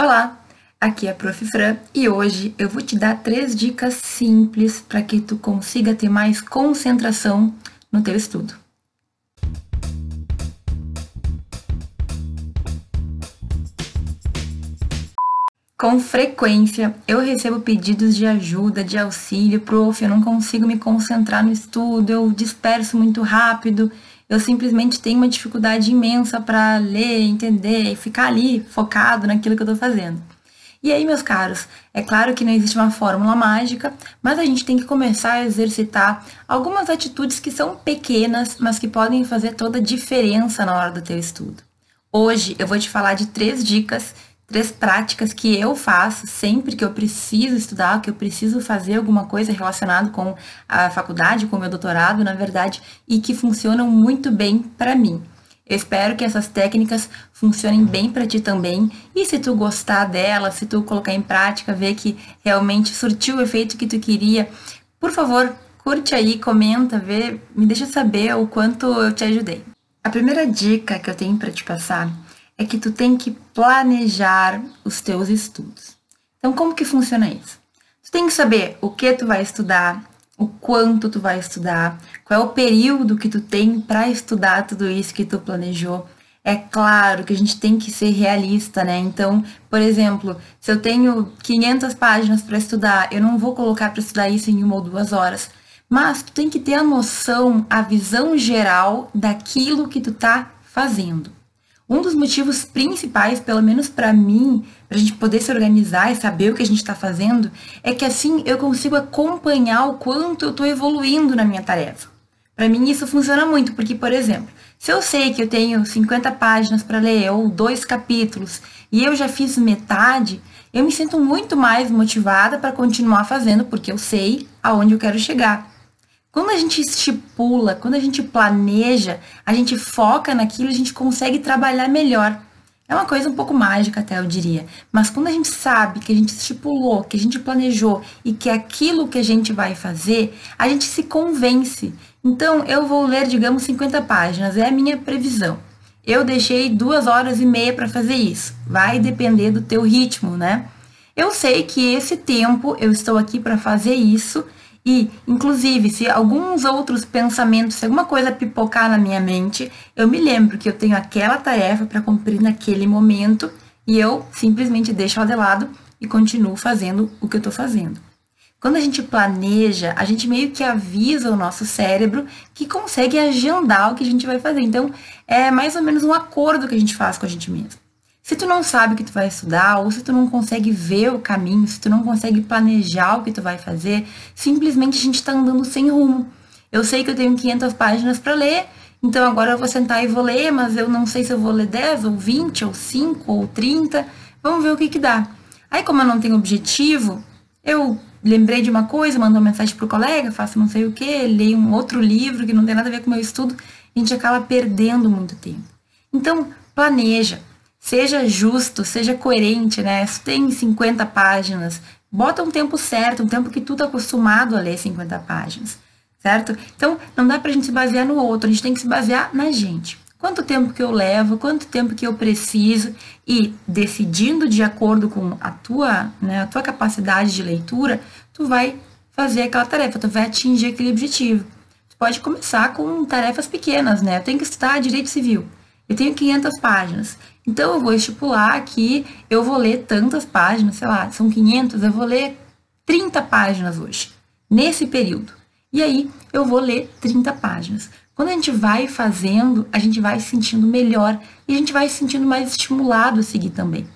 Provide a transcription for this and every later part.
Olá, aqui é a Prof. Fran e hoje eu vou te dar três dicas simples para que tu consiga ter mais concentração no teu estudo. Com frequência eu recebo pedidos de ajuda, de auxílio, prof, eu não consigo me concentrar no estudo, eu disperso muito rápido, eu simplesmente tenho uma dificuldade imensa para ler, entender e ficar ali focado naquilo que eu estou fazendo. E aí, meus caros, é claro que não existe uma fórmula mágica, mas a gente tem que começar a exercitar algumas atitudes que são pequenas, mas que podem fazer toda a diferença na hora do teu estudo. Hoje eu vou te falar de três dicas três práticas que eu faço sempre que eu preciso estudar, que eu preciso fazer alguma coisa relacionada com a faculdade, com o meu doutorado, na verdade, e que funcionam muito bem para mim. Eu espero que essas técnicas funcionem bem para ti também. E se tu gostar delas, se tu colocar em prática, ver que realmente surtiu o efeito que tu queria, por favor, curte aí, comenta, vê, me deixa saber o quanto eu te ajudei. A primeira dica que eu tenho para te passar é que tu tem que planejar os teus estudos. Então, como que funciona isso? Tu tem que saber o que tu vai estudar, o quanto tu vai estudar, qual é o período que tu tem para estudar tudo isso que tu planejou. É claro que a gente tem que ser realista, né? Então, por exemplo, se eu tenho 500 páginas para estudar, eu não vou colocar para estudar isso em uma ou duas horas. Mas tu tem que ter a noção, a visão geral daquilo que tu tá fazendo. Um dos motivos principais, pelo menos para mim, para a gente poder se organizar e saber o que a gente está fazendo, é que assim eu consigo acompanhar o quanto eu estou evoluindo na minha tarefa. Para mim isso funciona muito, porque, por exemplo, se eu sei que eu tenho 50 páginas para ler ou dois capítulos e eu já fiz metade, eu me sinto muito mais motivada para continuar fazendo, porque eu sei aonde eu quero chegar. Quando a gente estipula, quando a gente planeja, a gente foca naquilo, a gente consegue trabalhar melhor. É uma coisa um pouco mágica, até eu diria. Mas quando a gente sabe que a gente estipulou, que a gente planejou e que é aquilo que a gente vai fazer, a gente se convence. Então, eu vou ler, digamos, 50 páginas, é a minha previsão. Eu deixei duas horas e meia para fazer isso. Vai depender do teu ritmo, né? Eu sei que esse tempo eu estou aqui para fazer isso e, inclusive, se alguns outros pensamentos, se alguma coisa pipocar na minha mente, eu me lembro que eu tenho aquela tarefa para cumprir naquele momento e eu simplesmente deixo ela de lado e continuo fazendo o que eu estou fazendo. Quando a gente planeja, a gente meio que avisa o nosso cérebro que consegue agendar o que a gente vai fazer. Então, é mais ou menos um acordo que a gente faz com a gente mesmo. Se tu não sabe o que tu vai estudar, ou se tu não consegue ver o caminho, se tu não consegue planejar o que tu vai fazer, simplesmente a gente está andando sem rumo. Eu sei que eu tenho 500 páginas para ler, então agora eu vou sentar e vou ler, mas eu não sei se eu vou ler 10 ou 20 ou 5 ou 30. Vamos ver o que que dá. Aí como eu não tenho objetivo, eu lembrei de uma coisa, mando uma mensagem pro colega, faço não sei o que, leio um outro livro que não tem nada a ver com o meu estudo, a gente acaba perdendo muito tempo. Então, planeja, Seja justo, seja coerente, né? Se tem 50 páginas, bota um tempo certo, um tempo que tu tá acostumado a ler 50 páginas, certo? Então, não dá pra gente se basear no outro, a gente tem que se basear na gente. Quanto tempo que eu levo, quanto tempo que eu preciso e decidindo de acordo com a tua, né, a tua capacidade de leitura, tu vai fazer aquela tarefa, tu vai atingir aquele objetivo. Tu pode começar com tarefas pequenas, né? Eu tenho que estudar direito civil. Eu tenho 500 páginas. Então, eu vou estipular que eu vou ler tantas páginas, sei lá, são 500, eu vou ler 30 páginas hoje, nesse período. E aí, eu vou ler 30 páginas. Quando a gente vai fazendo, a gente vai se sentindo melhor e a gente vai se sentindo mais estimulado a seguir também.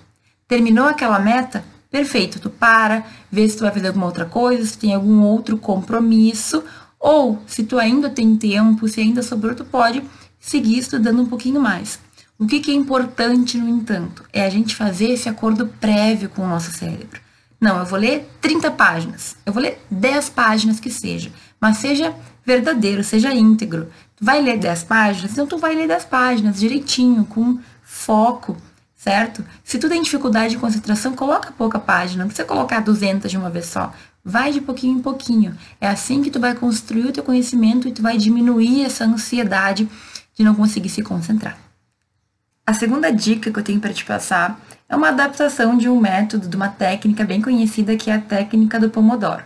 Terminou aquela meta? Perfeito, tu para, vê se tu vai fazer alguma outra coisa, se tem algum outro compromisso, ou se tu ainda tem tempo, se ainda sobrou, tu pode seguir estudando um pouquinho mais. O que, que é importante, no entanto, é a gente fazer esse acordo prévio com o nosso cérebro. Não, eu vou ler 30 páginas, eu vou ler 10 páginas que seja, mas seja verdadeiro, seja íntegro. Tu vai ler 10 páginas, então tu vai ler 10 páginas direitinho, com foco, certo? Se tu tem dificuldade de concentração, coloca pouca página, não precisa colocar 200 de uma vez só. Vai de pouquinho em pouquinho. É assim que tu vai construir o teu conhecimento e tu vai diminuir essa ansiedade de não conseguir se concentrar. A segunda dica que eu tenho para te passar é uma adaptação de um método, de uma técnica bem conhecida que é a técnica do Pomodoro,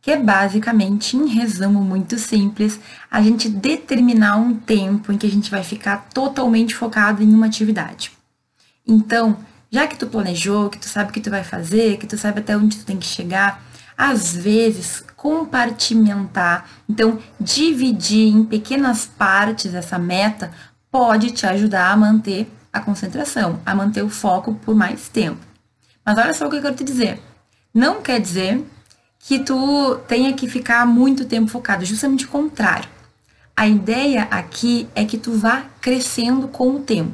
que é basicamente, em resumo muito simples, a gente determinar um tempo em que a gente vai ficar totalmente focado em uma atividade. Então, já que tu planejou, que tu sabe o que tu vai fazer, que tu sabe até onde tu tem que chegar, às vezes compartimentar, então dividir em pequenas partes essa meta pode te ajudar a manter a concentração, a manter o foco por mais tempo. Mas olha só o que eu quero te dizer. Não quer dizer que tu tenha que ficar muito tempo focado, justamente o contrário. A ideia aqui é que tu vá crescendo com o tempo.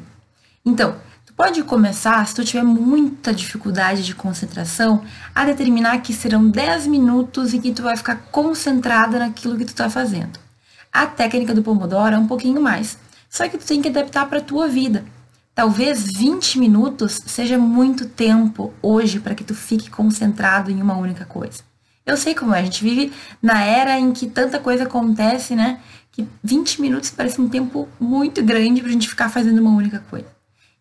Então, pode começar, se tu tiver muita dificuldade de concentração, a determinar que serão 10 minutos em que tu vai ficar concentrada naquilo que tu está fazendo. A técnica do Pomodoro é um pouquinho mais, só que tu tem que adaptar para a tua vida. Talvez 20 minutos seja muito tempo hoje para que tu fique concentrado em uma única coisa. Eu sei como é, a gente vive na era em que tanta coisa acontece, né? Que 20 minutos parece um tempo muito grande para a gente ficar fazendo uma única coisa.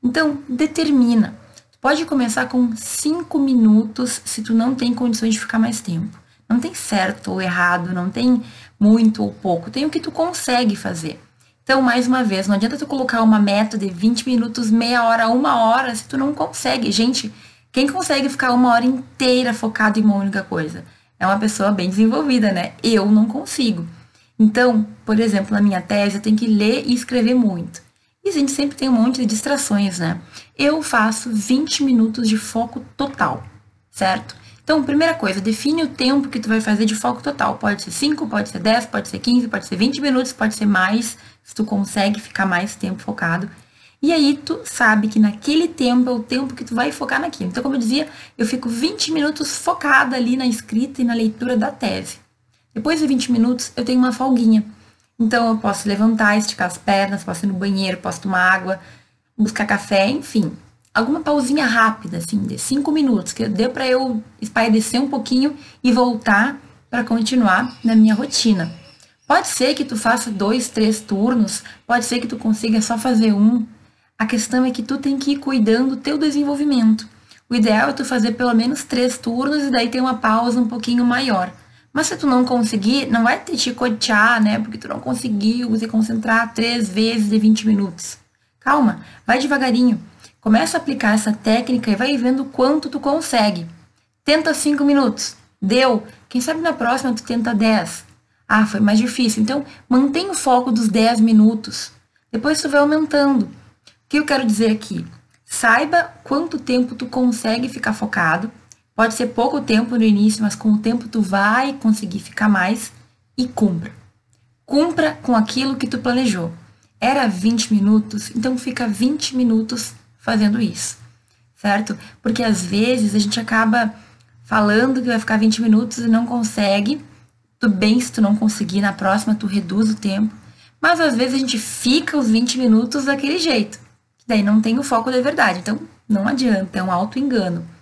Então, determina. Tu pode começar com 5 minutos se tu não tem condições de ficar mais tempo. Não tem certo ou errado, não tem muito ou pouco, tem o que tu consegue fazer. Então, mais uma vez, não adianta tu colocar uma meta de 20 minutos, meia hora, uma hora, se tu não consegue. Gente, quem consegue ficar uma hora inteira focado em uma única coisa? É uma pessoa bem desenvolvida, né? Eu não consigo. Então, por exemplo, na minha tese, eu tenho que ler e escrever muito. E a gente sempre tem um monte de distrações, né? Eu faço 20 minutos de foco total, certo? Então, primeira coisa, define o tempo que tu vai fazer de foco total. Pode ser 5, pode ser 10, pode ser 15, pode ser 20 minutos, pode ser mais, se tu consegue ficar mais tempo focado. E aí tu sabe que naquele tempo é o tempo que tu vai focar naquilo. Então, como eu dizia, eu fico 20 minutos focada ali na escrita e na leitura da tese. Depois de 20 minutos, eu tenho uma folguinha. Então, eu posso levantar, esticar as pernas, posso ir no banheiro, posso tomar água, buscar café, enfim alguma pausinha rápida, assim, de cinco minutos, que deu para eu espairecer um pouquinho e voltar para continuar na minha rotina. Pode ser que tu faça dois, três turnos, pode ser que tu consiga só fazer um. A questão é que tu tem que ir cuidando do teu desenvolvimento. O ideal é tu fazer pelo menos três turnos e daí ter uma pausa um pouquinho maior. Mas se tu não conseguir, não vai te chicotear, né? Porque tu não conseguiu se concentrar três vezes de 20 minutos. Calma, vai devagarinho. Começa a aplicar essa técnica e vai vendo quanto tu consegue. Tenta 5 minutos. Deu. Quem sabe na próxima tu tenta 10. Ah, foi mais difícil. Então, mantém o foco dos 10 minutos. Depois tu vai aumentando. O que eu quero dizer aqui? Saiba quanto tempo tu consegue ficar focado. Pode ser pouco tempo no início, mas com o tempo tu vai conseguir ficar mais e cumpra. Cumpra com aquilo que tu planejou. Era 20 minutos, então fica 20 minutos fazendo isso, certo? Porque às vezes a gente acaba falando que vai ficar 20 minutos e não consegue. Tudo bem se tu não conseguir, na próxima tu reduz o tempo. Mas às vezes a gente fica os 20 minutos daquele jeito. Daí não tem o foco da verdade. Então não adianta, é um auto-engano.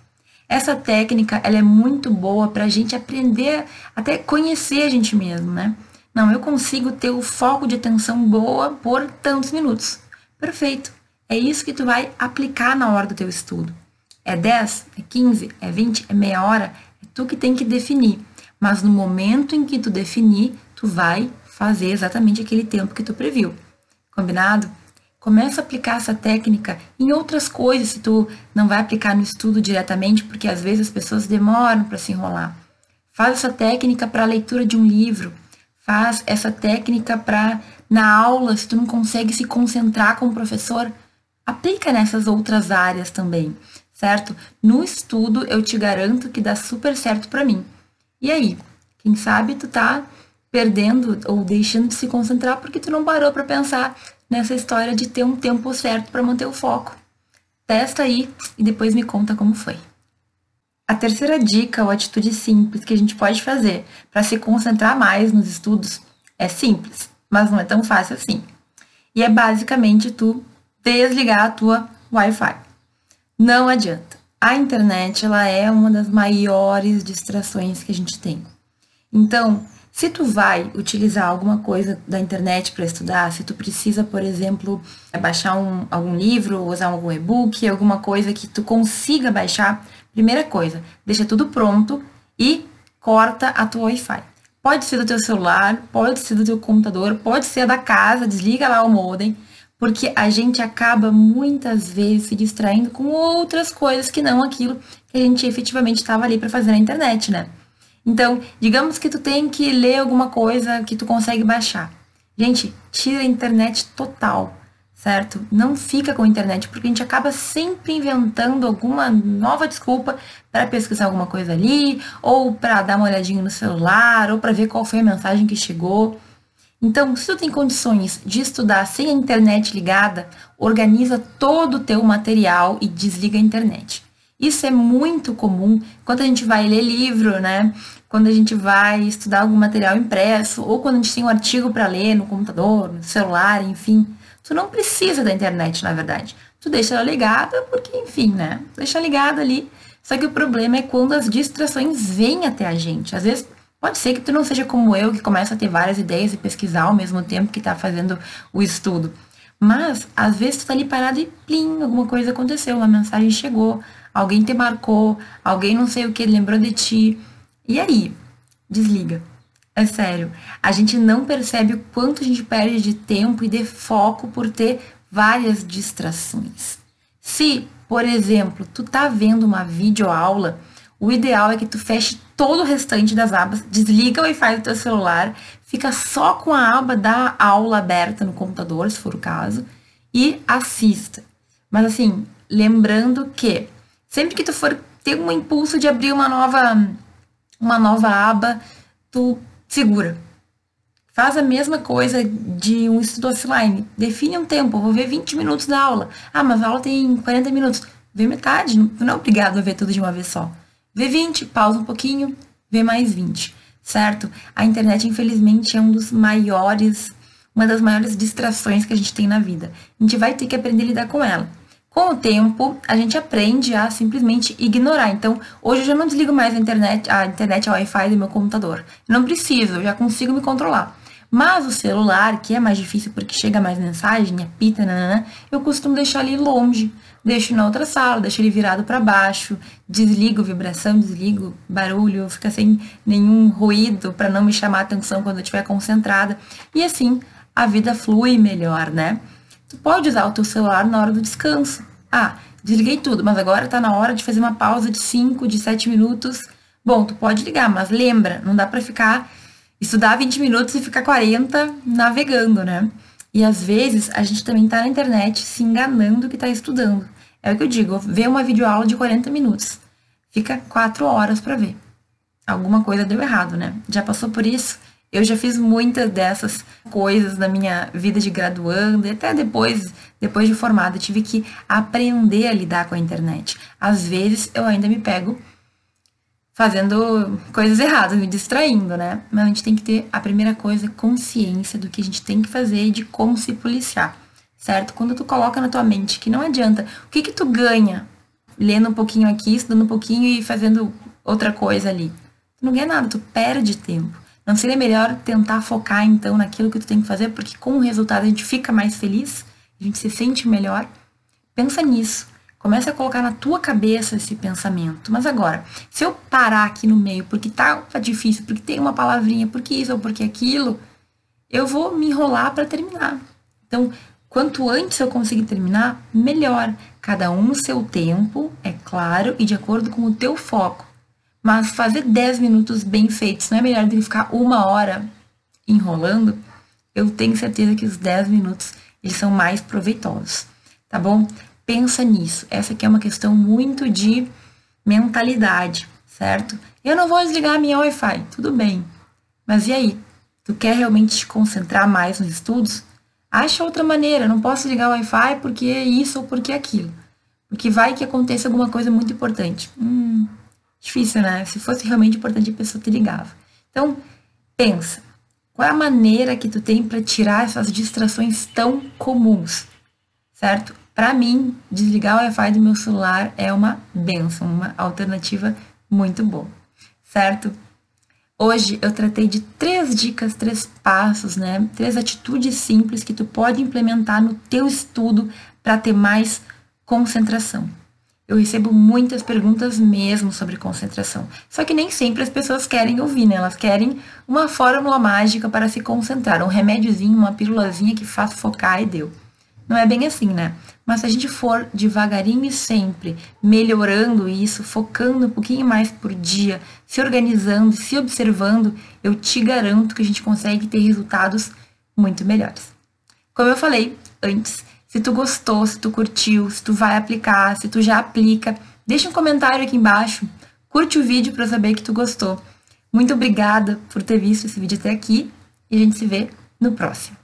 Essa técnica ela é muito boa para a gente aprender, até conhecer a gente mesmo, né? Não, eu consigo ter o foco de atenção boa por tantos minutos. Perfeito. É isso que tu vai aplicar na hora do teu estudo. É 10, é 15, é 20, é meia hora, é tu que tem que definir. Mas no momento em que tu definir, tu vai fazer exatamente aquele tempo que tu previu. Combinado? Começa a aplicar essa técnica em outras coisas, se tu não vai aplicar no estudo diretamente, porque às vezes as pessoas demoram para se enrolar. Faz essa técnica para a leitura de um livro. Faz essa técnica para na aula, se tu não consegue se concentrar com o professor, aplica nessas outras áreas também, certo? No estudo eu te garanto que dá super certo para mim. E aí, quem sabe tu tá perdendo ou deixando de se concentrar porque tu não parou para pensar nessa história de ter um tempo certo para manter o foco. Testa aí e depois me conta como foi. A terceira dica ou atitude simples que a gente pode fazer para se concentrar mais nos estudos é simples, mas não é tão fácil assim. E é basicamente tu desligar a tua Wi-Fi. Não adianta. A internet ela é uma das maiores distrações que a gente tem. Então, Se tu vai utilizar alguma coisa da internet para estudar, se tu precisa, por exemplo, baixar um, algum livro, usar algum e-book, alguma coisa que tu consiga baixar, primeira coisa, deixa tudo pronto e corta a tua Wi-Fi. Pode ser do teu celular, pode ser do teu computador, pode ser da casa, desliga lá o modem, porque a gente acaba muitas vezes se distraindo com outras coisas que não aquilo que a gente efetivamente estava ali para fazer na internet, né? Então, digamos que tu tem que ler alguma coisa que tu consegue baixar. Gente, tira a internet total, certo? Não fica com a internet, porque a gente acaba sempre inventando alguma nova desculpa para pesquisar alguma coisa ali, ou para dar uma olhadinha no celular, ou para ver qual foi a mensagem que chegou. Então, se tu tem condições de estudar sem a internet ligada, organiza todo o teu material e desliga a internet. Isso é muito comum quando a gente vai ler livro, né? Quando a gente vai estudar algum material impresso, ou quando a gente tem um artigo para ler no computador, no celular, enfim. Tu não precisa da internet, na verdade. Tu deixa ela ligada, porque, enfim, né? Deixa ligada ali. Só que o problema é quando as distrações vêm até a gente. Às vezes Pode ser que tu não seja como eu, que começa a ter várias ideias e pesquisar ao mesmo tempo que está fazendo o estudo. Mas, às vezes, tu tá ali parado e plim, alguma coisa aconteceu, uma mensagem chegou, alguém te marcou, alguém não sei o que lembrou de ti. E aí? Desliga. É sério. A gente não percebe o quanto a gente perde de tempo e de foco por ter várias distrações. Se, por exemplo, tu tá vendo uma videoaula, o ideal é que tu feche todo o restante das abas, desliga o Wi-Fi do teu celular, fica só com a aba da aula aberta no computador, se for o caso, e assista. Mas assim, lembrando que Sempre que tu for ter um impulso de abrir uma nova, uma nova aba, tu segura. Faz a mesma coisa de um estudo offline. Define um tempo, vou ver 20 minutos da aula. Ah, mas a aula tem 40 minutos. Vê metade, não é obrigado a ver tudo de uma vez só. Vê 20, pausa um pouquinho, vê mais 20, certo? A internet, infelizmente, é um dos maiores, uma das maiores distrações que a gente tem na vida. A gente vai ter que aprender a lidar com ela. Com o tempo, a gente aprende a simplesmente ignorar. Então, hoje eu já não desligo mais a internet, a internet, a Wi-Fi do meu computador. não preciso, eu já consigo me controlar. Mas o celular, que é mais difícil porque chega mais mensagem, apita, nanana, eu costumo deixar ali longe. Deixo na outra sala, deixo ele virado para baixo, desligo vibração, desligo barulho, fica sem nenhum ruído para não me chamar a atenção quando eu estiver concentrada. E assim, a vida flui melhor, né? Tu pode usar o teu celular na hora do descanso. Ah, desliguei tudo, mas agora está na hora de fazer uma pausa de 5, de 7 minutos. Bom, tu pode ligar, mas lembra, não dá para ficar estudar 20 minutos e ficar 40 navegando, né? E às vezes a gente também tá na internet se enganando que tá estudando. É o que eu digo, vê uma videoaula de 40 minutos. Fica 4 horas para ver. Alguma coisa deu errado, né? Já passou por isso? Eu já fiz muitas dessas coisas na minha vida de graduando, e até depois, depois de formada, tive que aprender a lidar com a internet. Às vezes eu ainda me pego fazendo coisas erradas, me distraindo, né? Mas a gente tem que ter a primeira coisa, consciência do que a gente tem que fazer e de como se policiar, certo? Quando tu coloca na tua mente que não adianta, o que que tu ganha lendo um pouquinho aqui, estudando um pouquinho e fazendo outra coisa ali? Tu não ganha nada, tu perde tempo. Não seria melhor tentar focar então naquilo que tu tem que fazer, porque com o resultado a gente fica mais feliz, a gente se sente melhor? Pensa nisso. Começa a colocar na tua cabeça esse pensamento. Mas agora, se eu parar aqui no meio porque tá, difícil, porque tem uma palavrinha, porque isso ou porque aquilo, eu vou me enrolar para terminar. Então, quanto antes eu conseguir terminar, melhor. Cada um no seu tempo, é claro, e de acordo com o teu foco. Mas fazer 10 minutos bem feitos não é melhor do que ficar uma hora enrolando? Eu tenho certeza que os 10 minutos eles são mais proveitosos, tá bom? Pensa nisso. Essa aqui é uma questão muito de mentalidade, certo? Eu não vou desligar a minha Wi-Fi, tudo bem. Mas e aí? Tu quer realmente te concentrar mais nos estudos? Acha outra maneira. Não posso ligar o Wi-Fi porque é isso ou porque é aquilo. Porque vai que aconteça alguma coisa muito importante. Hum, Difícil, né? Se fosse realmente importante, a pessoa te ligava. Então, pensa. Qual é a maneira que tu tem para tirar essas distrações tão comuns? Certo? Para mim, desligar o Wi-Fi do meu celular é uma benção, uma alternativa muito boa. Certo? Hoje eu tratei de três dicas, três passos, né? Três atitudes simples que tu pode implementar no teu estudo para ter mais concentração. Eu recebo muitas perguntas mesmo sobre concentração. Só que nem sempre as pessoas querem ouvir, né? Elas querem uma fórmula mágica para se concentrar, um remédiozinho, uma pílulazinha que faz focar e deu. Não é bem assim, né? Mas se a gente for devagarinho e sempre melhorando isso, focando um pouquinho mais por dia, se organizando, se observando, eu te garanto que a gente consegue ter resultados muito melhores. Como eu falei antes, se tu gostou, se tu curtiu, se tu vai aplicar, se tu já aplica, deixa um comentário aqui embaixo, curte o vídeo para saber que tu gostou. Muito obrigada por ter visto esse vídeo até aqui e a gente se vê no próximo.